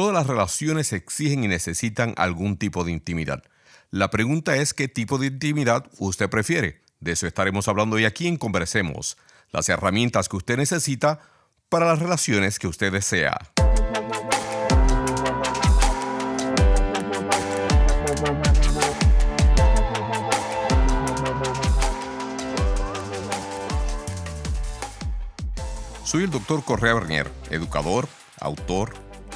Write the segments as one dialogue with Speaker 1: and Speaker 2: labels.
Speaker 1: Todas las relaciones exigen y necesitan algún tipo de intimidad. La pregunta es qué tipo de intimidad usted prefiere. De eso estaremos hablando hoy aquí en Conversemos, las herramientas que usted necesita para las relaciones que usted desea. Soy el doctor Correa Bernier, educador, autor,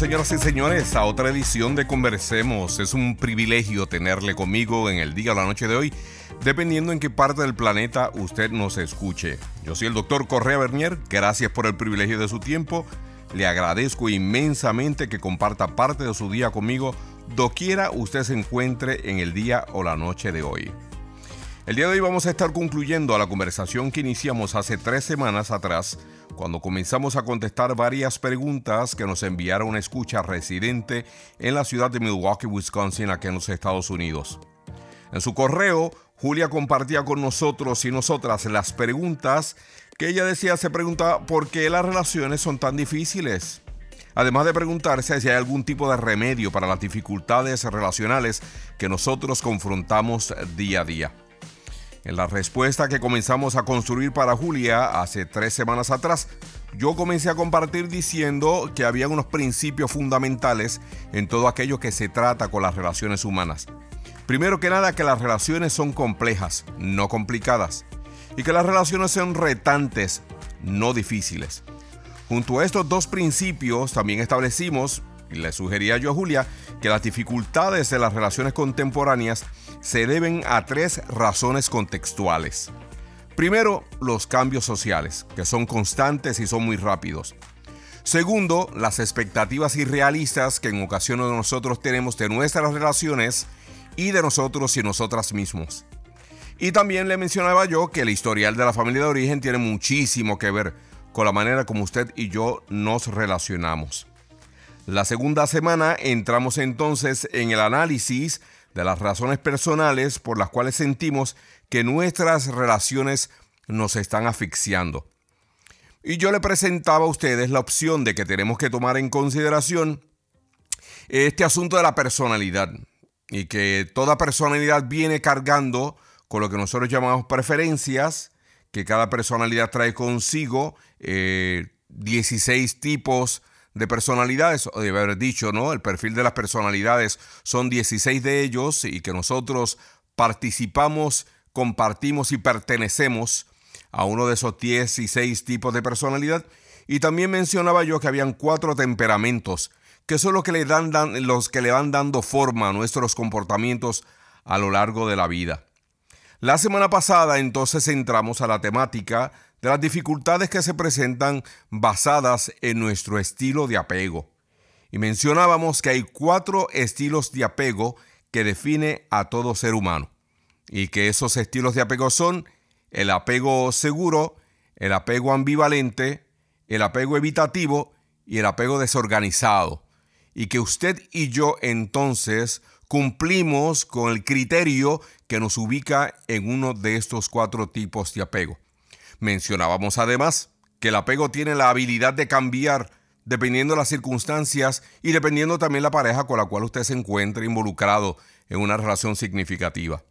Speaker 1: Señoras y señores a otra edición de Conversemos. Es un privilegio tenerle conmigo en el día o la noche de hoy, dependiendo en qué parte del planeta usted nos escuche. Yo soy el doctor Correa Bernier, gracias por el privilegio de su tiempo. Le agradezco inmensamente que comparta parte de su día conmigo, doquiera usted se encuentre en el día o la noche de hoy. El día de hoy vamos a estar concluyendo a la conversación que iniciamos hace tres semanas atrás cuando comenzamos a contestar varias preguntas que nos enviaron una escucha residente en la ciudad de Milwaukee, Wisconsin, aquí en los Estados Unidos. En su correo, Julia compartía con nosotros y nosotras las preguntas que ella decía se pregunta por qué las relaciones son tan difíciles. Además de preguntarse si hay algún tipo de remedio para las dificultades relacionales que nosotros confrontamos día a día. En la respuesta que comenzamos a construir para Julia hace tres semanas atrás, yo comencé a compartir diciendo que había unos principios fundamentales en todo aquello que se trata con las relaciones humanas. Primero que nada, que las relaciones son complejas, no complicadas, y que las relaciones son retantes, no difíciles. Junto a estos dos principios también establecimos, y le sugería yo a Julia, que las dificultades de las relaciones contemporáneas se deben a tres razones contextuales. Primero, los cambios sociales, que son constantes y son muy rápidos. Segundo, las expectativas irrealistas que en ocasiones nosotros tenemos de nuestras relaciones y de nosotros y nosotras mismos. Y también le mencionaba yo que el historial de la familia de origen tiene muchísimo que ver con la manera como usted y yo nos relacionamos. La segunda semana entramos entonces en el análisis de las razones personales por las cuales sentimos que nuestras relaciones nos están asfixiando. Y yo le presentaba a ustedes la opción de que tenemos que tomar en consideración este asunto de la personalidad y que toda personalidad viene cargando con lo que nosotros llamamos preferencias, que cada personalidad trae consigo 16 eh, tipos de personalidades, o de haber dicho, ¿no? El perfil de las personalidades son 16 de ellos y que nosotros participamos, compartimos y pertenecemos a uno de esos 16 tipos de personalidad. Y también mencionaba yo que habían cuatro temperamentos, que son los que le, dan, los que le van dando forma a nuestros comportamientos a lo largo de la vida. La semana pasada entonces entramos a la temática de las dificultades que se presentan basadas en nuestro estilo de apego. Y mencionábamos que hay cuatro estilos de apego que define a todo ser humano. Y que esos estilos de apego son el apego seguro, el apego ambivalente, el apego evitativo y el apego desorganizado. Y que usted y yo entonces cumplimos con el criterio que nos ubica en uno de estos cuatro tipos de apego. Mencionábamos además que el apego tiene la habilidad de cambiar dependiendo de las circunstancias y dependiendo también la pareja con la cual usted se encuentre involucrado en una relación significativa.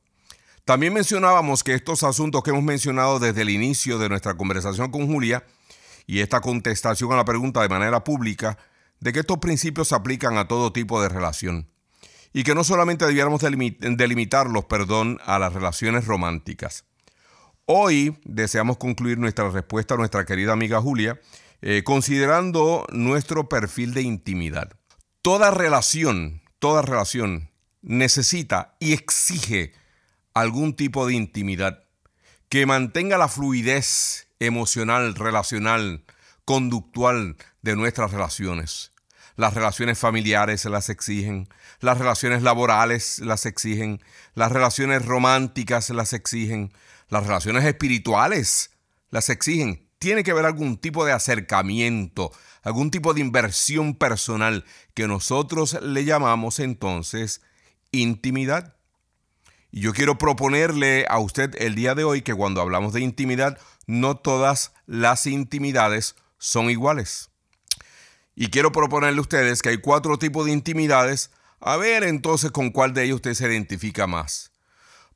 Speaker 1: También mencionábamos que estos asuntos que hemos mencionado desde el inicio de nuestra conversación con Julia y esta contestación a la pregunta de manera pública, de que estos principios se aplican a todo tipo de relación y que no solamente debiéramos delimitarlos, perdón, a las relaciones románticas. Hoy deseamos concluir nuestra respuesta a nuestra querida amiga Julia eh, considerando nuestro perfil de intimidad. Toda relación, toda relación necesita y exige algún tipo de intimidad que mantenga la fluidez emocional, relacional, conductual de nuestras relaciones. Las relaciones familiares las exigen, las relaciones laborales las exigen, las relaciones románticas las exigen, las relaciones espirituales las exigen. Tiene que haber algún tipo de acercamiento, algún tipo de inversión personal que nosotros le llamamos entonces intimidad. Y yo quiero proponerle a usted el día de hoy que cuando hablamos de intimidad, no todas las intimidades son iguales. Y quiero proponerle a ustedes que hay cuatro tipos de intimidades. A ver entonces con cuál de ellos usted se identifica más.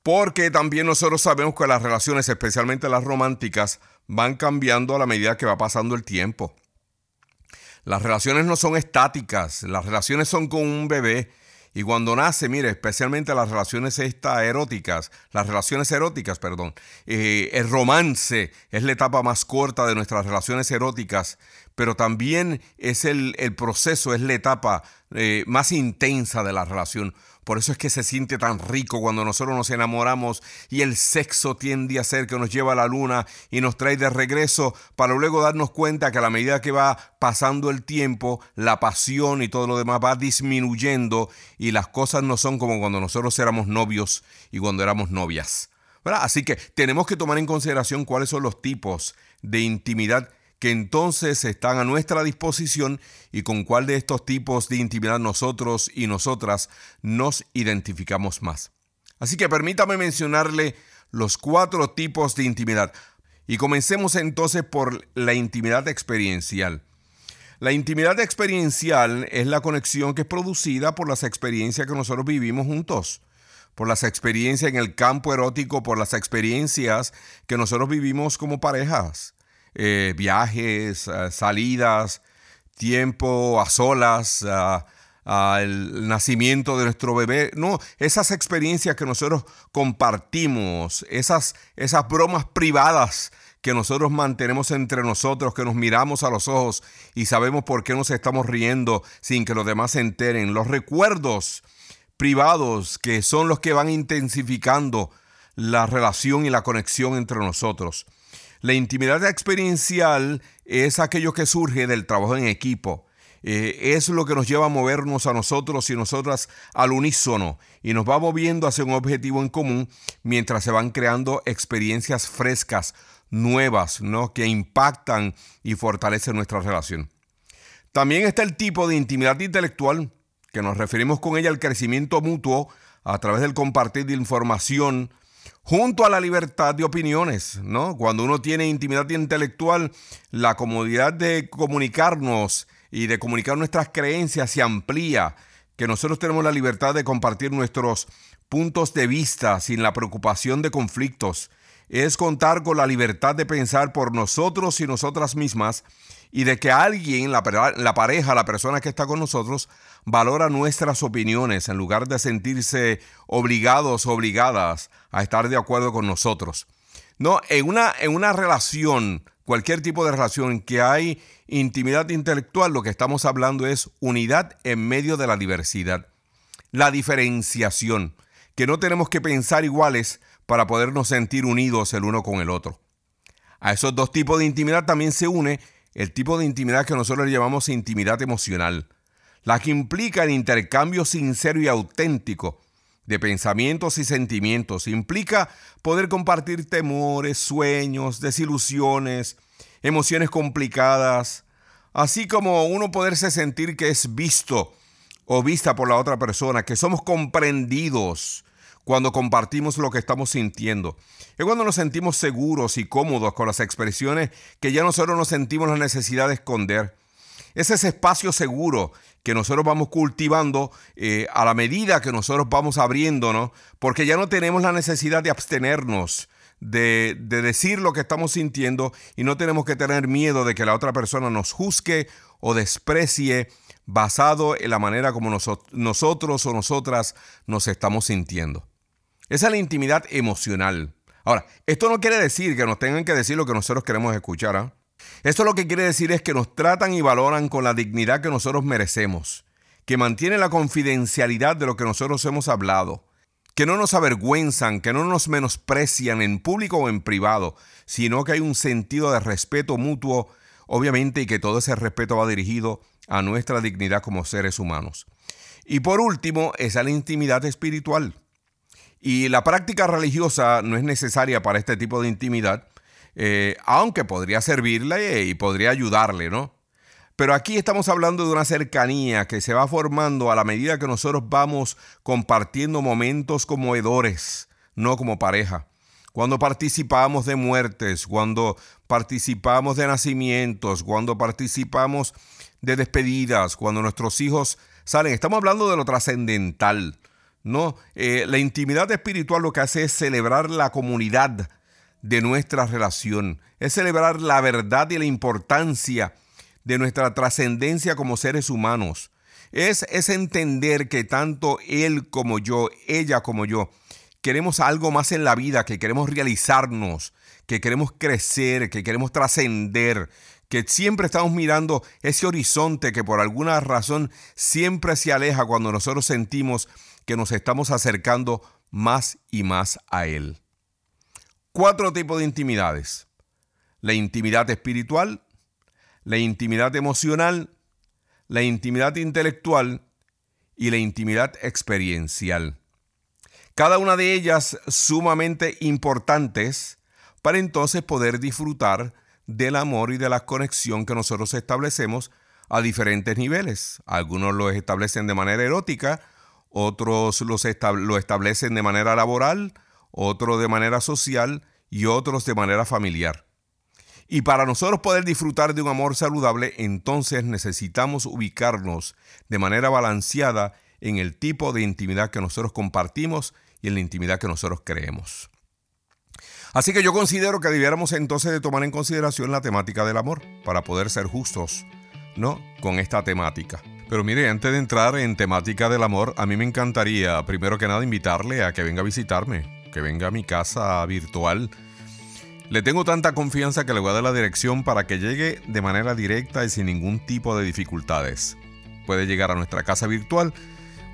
Speaker 1: Porque también nosotros sabemos que las relaciones, especialmente las románticas, van cambiando a la medida que va pasando el tiempo. Las relaciones no son estáticas, las relaciones son con un bebé y cuando nace, mire, especialmente las relaciones eróticas, las relaciones eróticas, perdón, eh, el romance es la etapa más corta de nuestras relaciones eróticas, pero también es el, proceso, es la etapa eh, más intensa de la relación. Por eso es que se siente tan rico cuando nosotros nos enamoramos y el sexo tiende a ser que nos lleva a la luna y nos trae de regreso para luego darnos cuenta que a la medida que va pasando el tiempo, la pasión y todo lo demás va disminuyendo y las cosas no son como cuando nosotros éramos novios y cuando éramos novias. Así que tenemos que tomar en consideración cuáles son los tipos de intimidad que entonces están a nuestra disposición y con cuál de estos tipos de intimidad nosotros y nosotras nos identificamos más. Así que permítame mencionarle los cuatro tipos de intimidad. Y comencemos entonces por la intimidad experiencial. La intimidad experiencial es la conexión que es producida por las experiencias que nosotros vivimos juntos, por las experiencias en el campo erótico, por las experiencias que nosotros vivimos como parejas. Eh, viajes, eh, salidas, tiempo a solas, el nacimiento de nuestro bebé. No, esas experiencias que nosotros compartimos, esas, esas bromas privadas que nosotros mantenemos entre nosotros, que nos miramos a los ojos y sabemos por qué nos estamos riendo sin que los demás se enteren. Los recuerdos privados que son los que van intensificando la relación y la conexión entre nosotros. La intimidad experiencial es aquello que surge del trabajo en equipo. Eh, es lo que nos lleva a movernos a nosotros y nosotras al unísono y nos va moviendo hacia un objetivo en común mientras se van creando experiencias frescas, nuevas, ¿no? que impactan y fortalecen nuestra relación. También está el tipo de intimidad intelectual, que nos referimos con ella al crecimiento mutuo a través del compartir de información, junto a la libertad de opiniones, ¿no? Cuando uno tiene intimidad intelectual, la comodidad de comunicarnos y de comunicar nuestras creencias se amplía, que nosotros tenemos la libertad de compartir nuestros puntos de vista sin la preocupación de conflictos, es contar con la libertad de pensar por nosotros y nosotras mismas y de que alguien, la, pareja, la persona que está con nosotros, valora nuestras opiniones en lugar de sentirse obligados o obligadas a estar de acuerdo con nosotros. No, en una, en una relación, cualquier tipo de relación que hay intimidad intelectual, lo que estamos hablando es unidad en medio de la diversidad. La diferenciación, que no tenemos que pensar iguales para podernos sentir unidos el uno con el otro. A esos dos tipos de intimidad también se une el tipo de intimidad que nosotros llamamos intimidad emocional, la que implica el intercambio sincero y auténtico de pensamientos y sentimientos, implica poder compartir temores, sueños, desilusiones, emociones complicadas, así como uno poderse sentir que es visto o vista por la otra persona, que somos comprendidos cuando compartimos lo que estamos sintiendo. Es cuando nos sentimos seguros y cómodos con las expresiones que ya nosotros nos sentimos la necesidad de esconder. Es ese espacio seguro que nosotros vamos cultivando eh, a la medida que nosotros vamos abriéndonos, porque ya no tenemos la necesidad de abstenernos, de, de, decir lo que estamos sintiendo y no tenemos que tener miedo de que la otra persona nos juzgue o desprecie basado en la manera como nosotros o nosotras nos estamos sintiendo. Esa es la intimidad emocional. Ahora, esto no quiere decir que nos tengan que decir lo que nosotros queremos escuchar. ¿ah? Esto lo que quiere decir es que nos tratan y valoran con la dignidad que nosotros merecemos, que mantienen la confidencialidad de lo que nosotros hemos hablado, que no nos avergüenzan, que no nos menosprecian en público o en privado, sino que hay un sentido de respeto mutuo, obviamente, y que todo ese respeto va dirigido a nuestra dignidad como seres humanos. Y por último, es la intimidad espiritual. Y la práctica religiosa no es necesaria para este tipo de intimidad, eh, aunque podría servirle y podría ayudarle, ¿no? Pero aquí estamos hablando de una cercanía que se va formando a la medida que nosotros vamos compartiendo momentos conmovedores, no como pareja. Cuando participamos de muertes, cuando participamos de nacimientos, cuando participamos de despedidas, cuando nuestros hijos salen. Estamos hablando de lo trascendental. ¿No? Eh, la intimidad espiritual lo que hace es celebrar la comunidad de nuestra relación, es celebrar la verdad y la importancia de nuestra trascendencia como seres humanos. Es, es entender que tanto él como yo, ella como yo, queremos algo más en la vida, que queremos realizarnos, que queremos crecer, que queremos trascender, que siempre estamos mirando ese horizonte que por alguna razón siempre se aleja cuando nosotros sentimos que nos estamos acercando más y más a Él. Cuatro tipos de intimidades. La intimidad espiritual, la intimidad emocional, la intimidad intelectual y la intimidad experiencial. Cada una de ellas sumamente importantes para entonces poder disfrutar del amor y de la conexión que nosotros establecemos a diferentes niveles. Algunos lo establecen de manera erótica, otros los lo establecen de manera laboral, otros de manera social y otros de manera familiar. Y para nosotros poder disfrutar de un amor saludable, entonces necesitamos ubicarnos de manera balanceada en el tipo de intimidad que nosotros compartimos y en la intimidad que nosotros creemos. Así que yo considero que debiéramos entonces de tomar en consideración la temática del amor para poder ser justos, ¿no? Con esta temática. Pero mire, antes de entrar en temática del amor, a mí me encantaría, primero que nada, invitarle a que venga a visitarme, que venga a mi casa virtual. Le tengo tanta confianza que le voy a dar la dirección para que llegue de manera directa y sin ningún tipo de dificultades. Puede llegar a nuestra casa virtual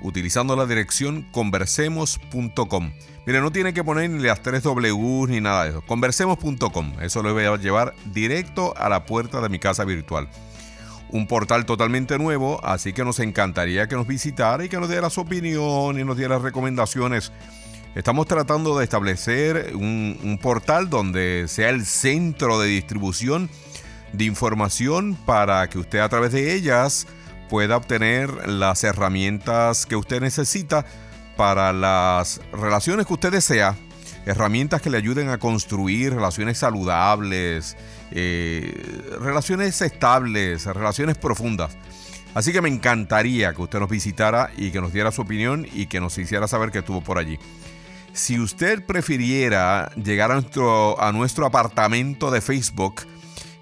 Speaker 1: utilizando la dirección conversemos.com. Mire, no tiene que poner ni las tres W ni nada de eso. Conversemos.com. Eso lo voy a llevar directo a la puerta de mi casa virtual. Un portal totalmente nuevo, así que nos encantaría que nos visitara y que nos diera su opinión y nos diera recomendaciones. Estamos tratando de establecer un, un portal donde sea el centro de distribución de información para que usted a través de ellas pueda obtener las herramientas que usted necesita para las relaciones que usted desea, herramientas que le ayuden a construir relaciones saludables, eh, relaciones estables, relaciones profundas. Así que me encantaría que usted nos visitara y que nos diera su opinión y que nos hiciera saber que estuvo por allí. Si usted prefiriera llegar a nuestro, a nuestro apartamento de Facebook,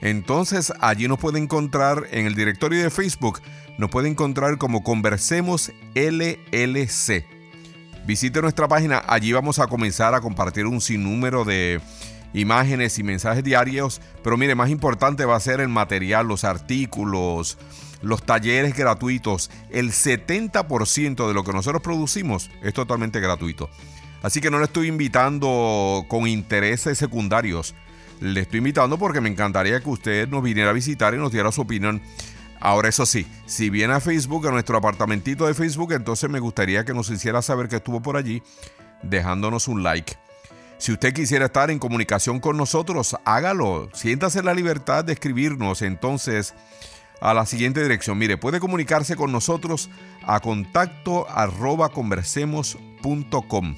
Speaker 1: entonces allí nos puede encontrar en el directorio de Facebook nos puede encontrar como Conversemos LLC. Visite nuestra página, allí vamos a comenzar a compartir un sinnúmero de imágenes y mensajes diarios, pero mire, más importante va a ser el material, los artículos, los talleres gratuitos. El 70% de lo que nosotros producimos es totalmente gratuito. Así que no le estoy invitando con intereses secundarios. Le estoy invitando porque me encantaría que usted nos viniera a visitar y nos diera su opinión Ahora eso sí, si viene a Facebook, a nuestro apartamentito de Facebook, entonces me gustaría que nos hiciera saber que estuvo por allí, dejándonos un like. Si usted quisiera estar en comunicación con nosotros, hágalo. Siéntase la libertad de escribirnos entonces a la siguiente dirección. Mire, puede comunicarse con nosotros a contacto arroba conversemos.com.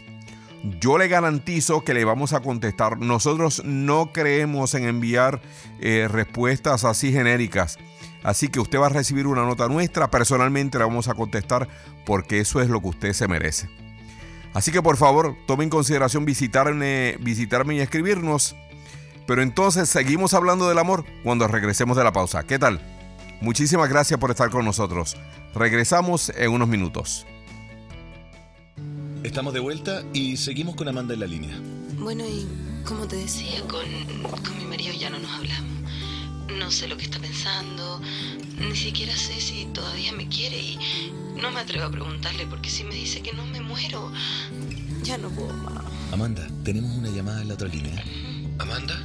Speaker 1: Yo le garantizo que le vamos a contestar. Nosotros no creemos en enviar eh, respuestas así genéricas Así que usted va a recibir una nota nuestra, personalmente la vamos a contestar porque eso es lo que usted se merece. Así que por favor, tome en consideración visitarme, visitarme y escribirnos. Pero entonces seguimos hablando del amor cuando regresemos de la pausa. ¿Qué tal? Muchísimas gracias por estar con nosotros. Regresamos en unos minutos.
Speaker 2: Estamos de vuelta y seguimos con Amanda en la línea.
Speaker 3: Bueno, y como te decía, con, con mi marido ya no nos hablamos. No sé lo que está pensando, ni siquiera sé si todavía me quiere y no me atrevo a preguntarle porque si me dice que no me muero, ya no puedo más.
Speaker 2: Amanda, tenemos una llamada en la otra línea.
Speaker 4: Amanda,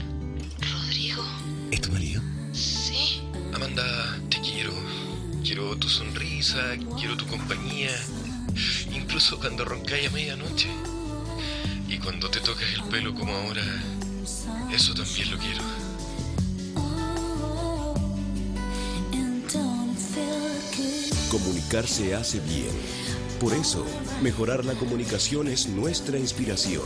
Speaker 3: Rodrigo,
Speaker 2: ¿Es tu marido?
Speaker 3: sí,
Speaker 4: Amanda, te quiero. Quiero tu sonrisa, quiero tu compañía. Incluso cuando roncáis a medianoche. Y cuando te tocas el pelo como ahora, eso también lo quiero.
Speaker 5: Comunicarse hace bien. Por eso, mejorar la comunicación es nuestra inspiración.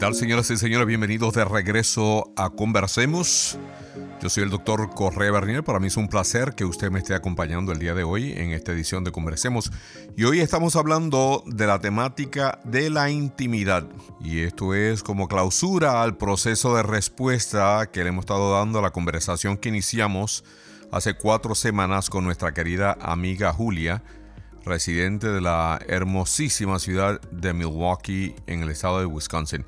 Speaker 1: Tal, señoras y señores? Bienvenidos de regreso a Conversemos. Yo soy el doctor Correa Bernier. Para mí es un placer que usted me esté acompañando el día de hoy en esta edición de Conversemos. Y hoy estamos hablando de la temática de la intimidad. Y esto es como clausura al proceso de respuesta que le hemos estado dando a la conversación que iniciamos hace cuatro semanas con nuestra querida amiga Julia residente de la hermosísima ciudad de Milwaukee en el estado de Wisconsin.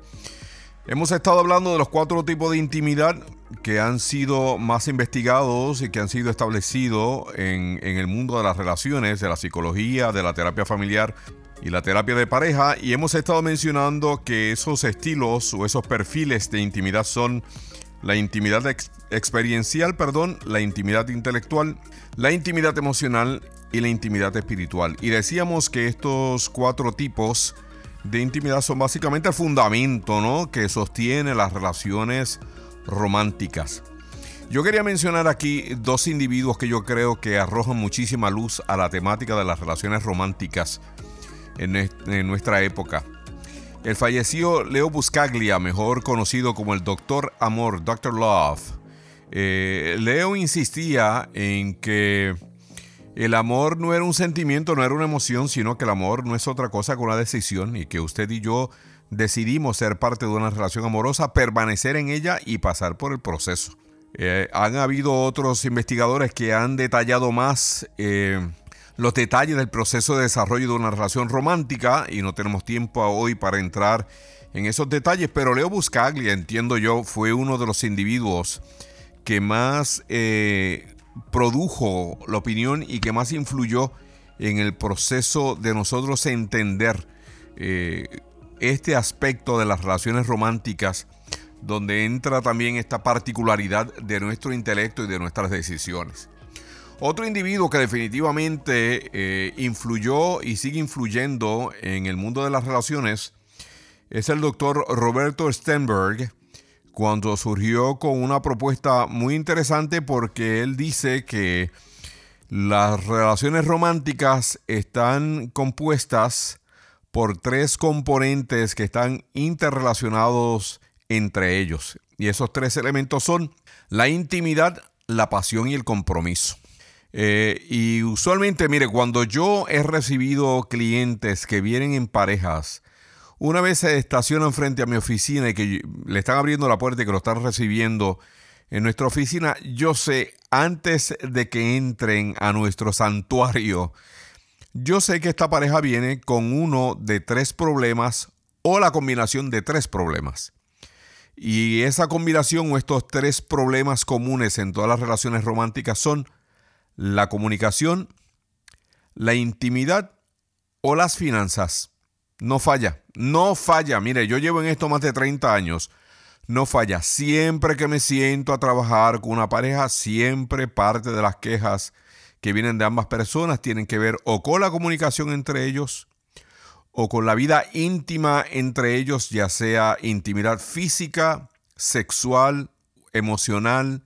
Speaker 1: Hemos estado hablando de los cuatro tipos de intimidad que han sido más investigados y que han sido establecidos en, en, el mundo de las relaciones, de la psicología, de la terapia familiar y la terapia de pareja. Y hemos estado mencionando que esos estilos o esos perfiles de intimidad son la intimidad ex experiencial, perdón, la intimidad intelectual, la intimidad emocional y la intimidad espiritual. Y decíamos que estos cuatro tipos de intimidad son básicamente el fundamento ¿no? que sostiene las relaciones románticas. Yo quería mencionar aquí dos individuos que yo creo que arrojan muchísima luz a la temática de las relaciones románticas en, nuestra época. El fallecido Leo Buscaglia, mejor conocido como el Doctor Amor, Dr. Love. Eh, Leo insistía en que el amor no era un sentimiento, no era una emoción, sino que el amor no es otra cosa que una decisión y que usted y yo decidimos ser parte de una relación amorosa, permanecer en ella y pasar por el proceso. Eh, han habido otros investigadores que han detallado más eh, los detalles del proceso de desarrollo de una relación romántica y no tenemos tiempo hoy para entrar en esos detalles, pero Leo Buscaglia, entiendo yo, fue uno de los individuos que más eh, produjo la opinión y que más influyó en el proceso de nosotros entender eh, este aspecto de las relaciones románticas, donde entra también esta particularidad de nuestro intelecto y de nuestras decisiones. Otro individuo que definitivamente eh, influyó y sigue influyendo en el mundo de las relaciones es el doctor Roberto Stenberg, cuando surgió con una propuesta muy interesante porque él dice que las relaciones románticas están compuestas por tres componentes que están interrelacionados entre ellos. Y esos tres elementos son la intimidad, la pasión y el compromiso. Eh, y usualmente, mire, cuando yo he recibido clientes que vienen en parejas, una vez se estacionan frente a mi oficina y que le están abriendo la puerta y que lo están recibiendo en nuestra oficina, yo sé, antes de que entren a nuestro santuario, yo sé que esta pareja viene con uno de tres problemas o la combinación de tres problemas. Y esa combinación o estos tres problemas comunes en todas las relaciones románticas son la comunicación, la intimidad o las finanzas. No falla, no falla. Mire, yo llevo en esto más de 30 años. No falla. Siempre que me siento a trabajar con una pareja, siempre parte de las quejas que vienen de ambas personas tienen que ver o con la comunicación entre ellos o con la vida íntima entre ellos, ya sea intimidad física, sexual, emocional,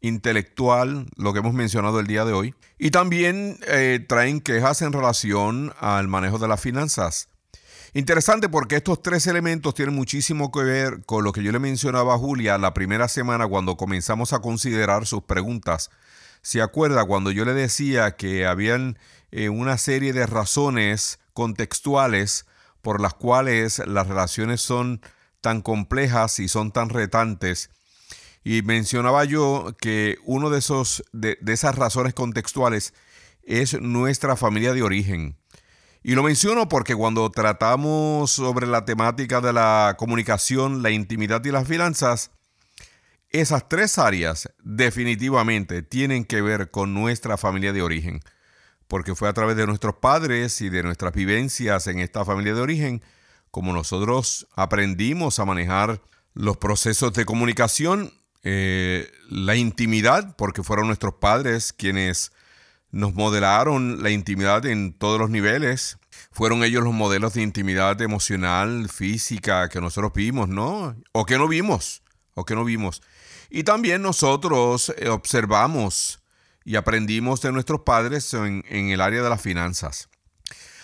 Speaker 1: intelectual, lo que hemos mencionado el día de hoy. Y también eh, traen quejas en relación al manejo de las finanzas. Interesante porque estos tres elementos tienen muchísimo que ver con lo que yo le mencionaba a Julia la primera semana cuando comenzamos a considerar sus preguntas. ¿Se acuerda cuando yo le decía que habían eh, una serie de razones contextuales por las cuales las relaciones son tan complejas y son tan retantes y mencionaba yo que uno de esos de, esas razones contextuales es nuestra familia de origen. Y lo menciono porque cuando tratamos sobre la temática de la comunicación, la intimidad y las finanzas, esas tres áreas definitivamente tienen que ver con nuestra familia de origen, porque fue a través de nuestros padres y de nuestras vivencias en esta familia de origen como nosotros aprendimos a manejar los procesos de comunicación eh, la intimidad, porque fueron nuestros padres quienes nos modelaron la intimidad en todos los niveles. Fueron ellos los modelos de intimidad emocional, física que nosotros vimos, ¿no? O que no vimos, o que no vimos. Y también nosotros eh, observamos y aprendimos de nuestros padres en, en el área de las finanzas.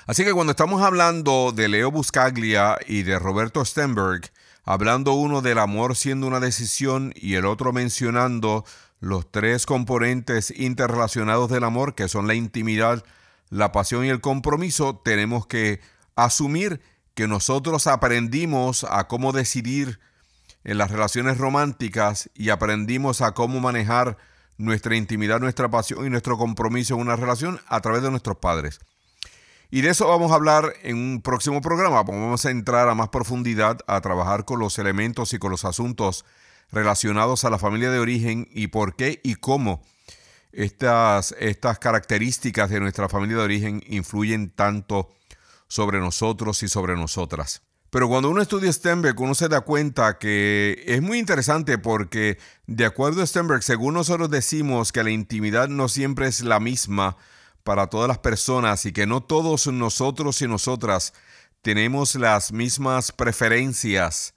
Speaker 1: Así que cuando estamos hablando de Leo Buscaglia y de Roberto Stenberg, hablando uno del amor siendo una decisión y el otro mencionando los tres componentes interrelacionados del amor, que son la intimidad, la pasión y el compromiso, tenemos que asumir que nosotros aprendimos a cómo decidir en las relaciones románticas y aprendimos a cómo manejar nuestra intimidad, nuestra pasión y nuestro compromiso en una relación a través de nuestros padres. Y de eso vamos a hablar en un próximo programa. Vamos a entrar a más profundidad a trabajar con los elementos y con los asuntos relacionados a la familia de origen y por qué y cómo estas, estas características de nuestra familia de origen influyen tanto sobre nosotros y sobre nosotras. Pero cuando uno estudia Stenberg, uno se da cuenta que es muy interesante porque, de acuerdo a Stenberg, según nosotros decimos que la intimidad no siempre es la misma para todas las personas y que no todos nosotros y nosotras tenemos las mismas preferencias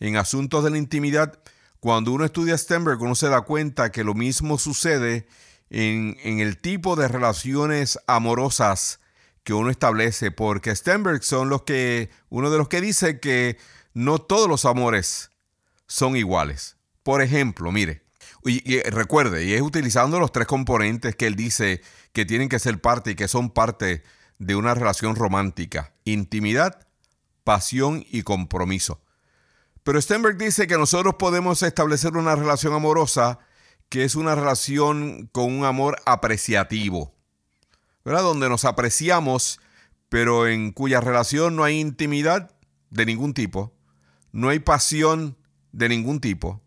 Speaker 1: en asuntos de la intimidad, cuando uno estudia Stenberg uno se da cuenta que lo mismo sucede en, el tipo de relaciones amorosas que uno establece, porque Stenberg son los que, uno de los que dice que no todos los amores son iguales. Por ejemplo, mire, y, recuerde, y es utilizando los tres componentes que él dice que tienen que ser parte y que son parte de una relación romántica. Intimidad, pasión y compromiso. Pero Stenberg dice que nosotros podemos establecer una relación amorosa que es una relación con un amor apreciativo, ¿verdad? Donde nos apreciamos, pero en cuya relación no hay intimidad de ningún tipo, no hay pasión de ningún tipo,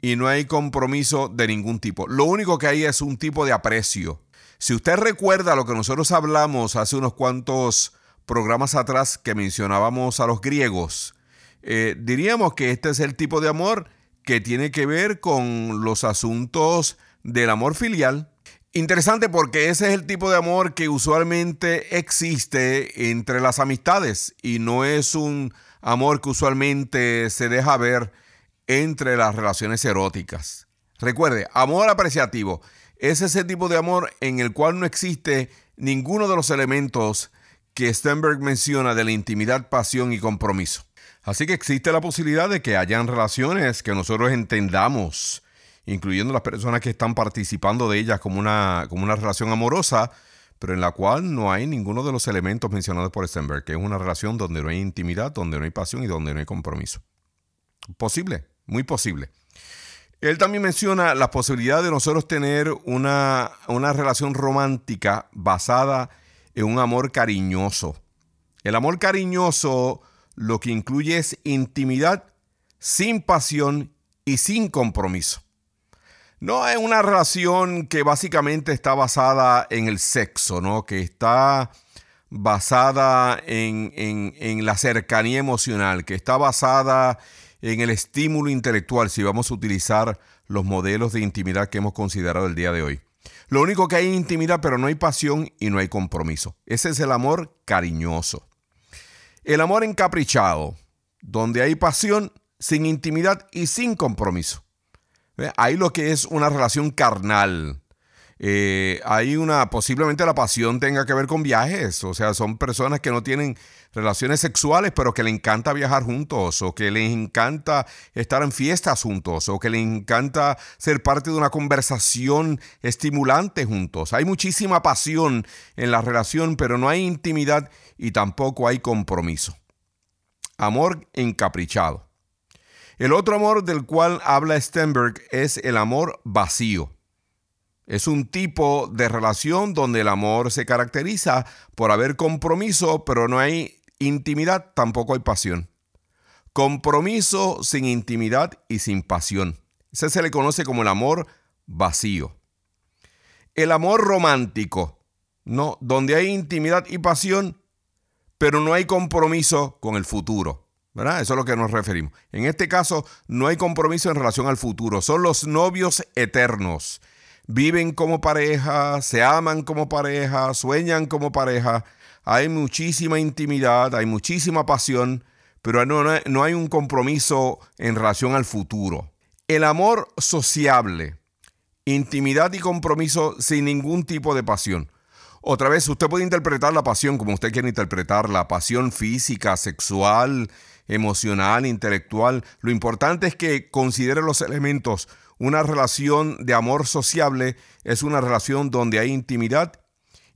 Speaker 1: y no hay compromiso de ningún tipo. Lo único que hay es un tipo de aprecio. Si usted recuerda lo que nosotros hablamos hace unos cuantos programas atrás que mencionábamos a los griegos, eh, diríamos que este es el tipo de amor que tiene que ver con los asuntos del amor filial. Interesante porque ese es el tipo de amor que usualmente existe entre las amistades y no es un amor que usualmente se deja ver entre las relaciones eróticas. Recuerde, amor apreciativo es ese tipo de amor en el cual no existe ninguno de los elementos que Stenberg menciona de la intimidad, pasión y compromiso. Así que existe la posibilidad de que hayan relaciones que nosotros entendamos incluyendo las personas que están participando de ellas como una, como una relación amorosa, pero en la cual no hay ninguno de los elementos mencionados por Stenberg, que es una relación donde no hay intimidad, donde no hay pasión y donde no hay compromiso. Posible, muy posible. Él también menciona la posibilidad de nosotros tener una, una relación romántica basada en un amor cariñoso. El amor cariñoso lo que incluye es intimidad sin pasión y sin compromiso. No es una relación que básicamente está basada en el sexo, ¿no? Que está basada en, en, la cercanía emocional, que está basada en el estímulo intelectual, si vamos a utilizar los modelos de intimidad que hemos considerado el día de hoy. Lo único que hay es intimidad, pero no hay pasión y no hay compromiso. Ese es el amor cariñoso. El amor encaprichado, donde hay pasión sin intimidad y sin compromiso. Hay lo que es una relación carnal. Eh, hay una, posiblemente la pasión tenga que ver con viajes, o sea, son personas que no tienen relaciones sexuales, pero que le encanta viajar juntos, o que les encanta estar en fiestas juntos, o que les encanta ser parte de una conversación estimulante juntos. Hay muchísima pasión en la relación, pero no hay intimidad y tampoco hay compromiso. Amor encaprichado. El otro amor del cual habla Stenberg es el amor vacío. Es un tipo de relación donde el amor se caracteriza por haber compromiso, pero no hay intimidad, tampoco hay pasión. Compromiso sin intimidad y sin pasión. Ese se le conoce como el amor vacío. El amor romántico, no, donde hay intimidad y pasión, pero no hay compromiso con el futuro. ¿verdad? Eso es a lo que nos referimos. En este caso, no hay compromiso en relación al futuro. Son los novios eternos. Viven como pareja, se aman como pareja, sueñan como pareja. Hay muchísima intimidad, hay muchísima pasión, pero no, no hay un compromiso en relación al futuro. El amor sociable, intimidad y compromiso sin ningún tipo de pasión. Otra vez, usted puede interpretar la pasión como usted quiere interpretar, la pasión física, sexual, emocional, intelectual. Lo importante es que considere los elementos. Una relación de amor sociable es una relación donde hay intimidad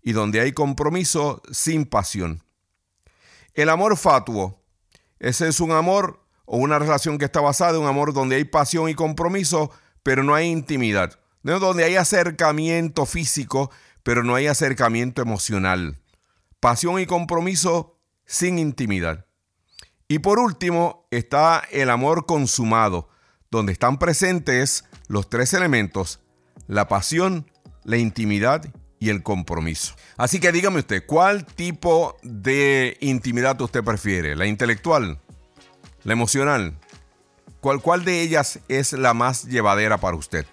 Speaker 1: y donde hay compromiso sin pasión. El amor fatuo, ese es un amor o una relación que está basada en un amor donde hay pasión y compromiso, pero no hay intimidad. Donde hay acercamiento físico, pero no hay acercamiento emocional. Pasión y compromiso sin intimidad. Y por último está el amor consumado, donde están presentes los tres elementos, la pasión, la intimidad y el compromiso. Así que dígame usted, ¿cuál tipo de intimidad usted prefiere? ¿La intelectual? ¿La emocional? ¿Cuál, cuál de ellas es la más llevadera para usted?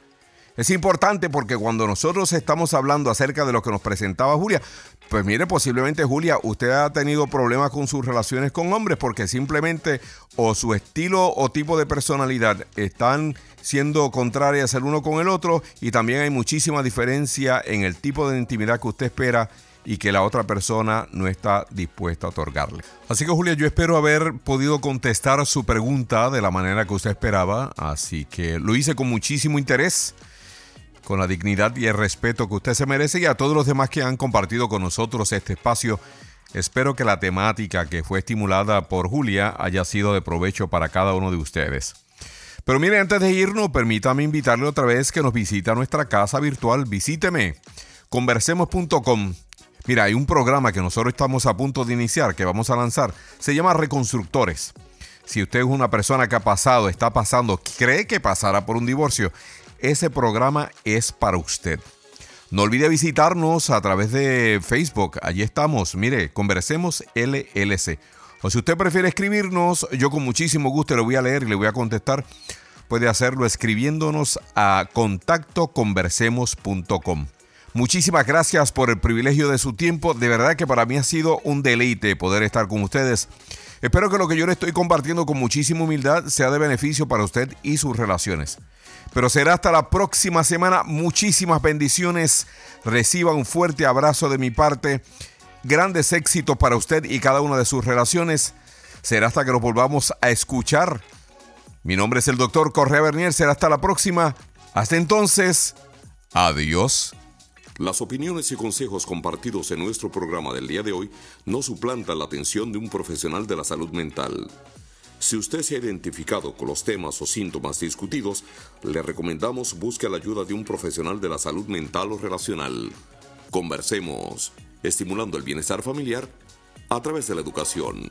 Speaker 1: Es importante porque cuando nosotros estamos hablando acerca de lo que nos presentaba Julia, pues mire, posiblemente Julia, usted ha tenido problemas con sus relaciones con hombres porque simplemente o su estilo o tipo de personalidad están siendo contrarias el uno con el otro y también hay muchísima diferencia en el tipo de intimidad que usted espera y que la otra persona no está dispuesta a otorgarle. Así que Julia, yo espero haber podido contestar su pregunta de la manera que usted esperaba, así que lo hice con muchísimo interés con la dignidad y el respeto que usted se merece y a todos los demás que han compartido con nosotros este espacio. Espero que la temática que fue estimulada por Julia haya sido de provecho para cada uno de ustedes. Pero mire, antes de irnos, permítame invitarle otra vez que nos visite a nuestra casa virtual. Visíteme, conversemos.com. Mira, hay un programa que nosotros estamos a punto de iniciar, que vamos a lanzar. Se llama Reconstructores. Si usted es una persona que ha pasado, está pasando, cree que pasará por un divorcio, ese programa es para usted. No olvide visitarnos a través de Facebook. Allí estamos. Mire, conversemos LLC. O si usted prefiere escribirnos, yo con muchísimo gusto le voy a leer y le voy a contestar. Puede hacerlo escribiéndonos a contactoconversemos.com. Muchísimas gracias por el privilegio de su tiempo. De verdad que para mí ha sido un deleite poder estar con ustedes. Espero que lo que yo le estoy compartiendo con muchísima humildad sea de beneficio para usted y sus relaciones. Pero será hasta la próxima semana. Muchísimas bendiciones. Reciba un fuerte abrazo de mi parte. Grandes éxitos para usted y cada una de sus relaciones. Será hasta que nos volvamos a escuchar. Mi nombre es el doctor Correa Bernier. Será hasta la próxima. Hasta entonces, adiós.
Speaker 6: Las opiniones y consejos compartidos en nuestro programa del día de hoy no suplantan la atención de un profesional de la salud mental. Si usted se ha identificado con los temas o síntomas discutidos, le recomendamos busque la ayuda de un profesional de la salud mental o relacional. Conversemos, estimulando el bienestar familiar a través de la educación.